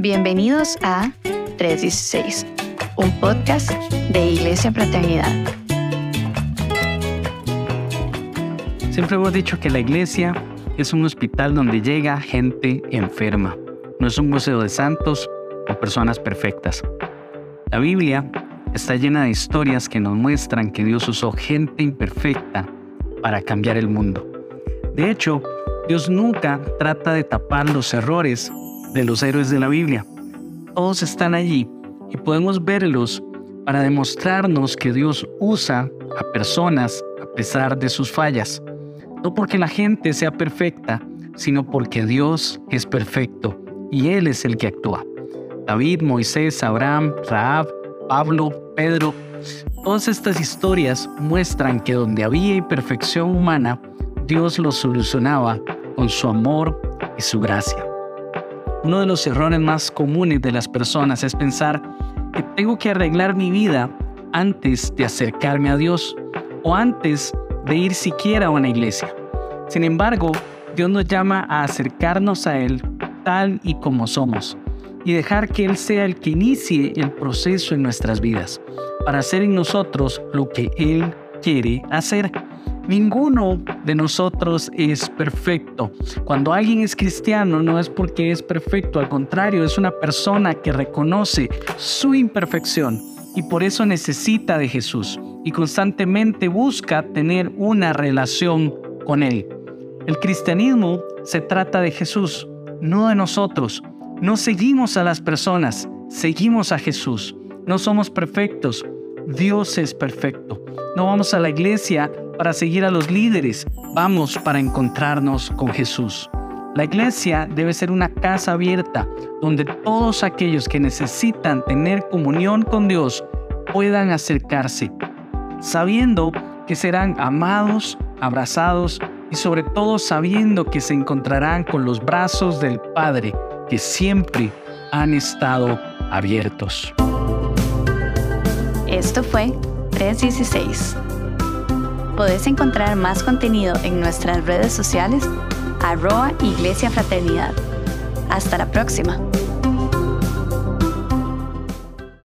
Bienvenidos a 316, un podcast de Iglesia Fraternidad. Siempre hemos dicho que la iglesia es un hospital donde llega gente enferma. No es un museo de santos o personas perfectas. La Biblia está llena de historias que nos muestran que Dios usó gente imperfecta para cambiar el mundo. De hecho, Dios nunca trata de tapar los errores de los héroes de la Biblia. Todos están allí y podemos verlos para demostrarnos que Dios usa a personas a pesar de sus fallas. No porque la gente sea perfecta, sino porque Dios es perfecto y Él es el que actúa. David, Moisés, Abraham, Raab, Pablo, Pedro, todas estas historias muestran que donde había imperfección humana, Dios lo solucionaba con su amor y su gracia. Uno de los errores más comunes de las personas es pensar que tengo que arreglar mi vida antes de acercarme a Dios o antes de ir siquiera a una iglesia. Sin embargo, Dios nos llama a acercarnos a Él tal y como somos y dejar que Él sea el que inicie el proceso en nuestras vidas para hacer en nosotros lo que Él quiere hacer. Ninguno de nosotros es perfecto. Cuando alguien es cristiano no es porque es perfecto, al contrario, es una persona que reconoce su imperfección y por eso necesita de Jesús y constantemente busca tener una relación con Él. El cristianismo se trata de Jesús, no de nosotros. No seguimos a las personas, seguimos a Jesús. No somos perfectos, Dios es perfecto. No vamos a la iglesia para seguir a los líderes, vamos para encontrarnos con Jesús. La iglesia debe ser una casa abierta donde todos aquellos que necesitan tener comunión con Dios puedan acercarse, sabiendo que serán amados, abrazados y sobre todo sabiendo que se encontrarán con los brazos del Padre que siempre han estado abiertos. Esto fue 316 Podés encontrar más contenido en nuestras redes sociales, arroba Iglesia Fraternidad. Hasta la próxima.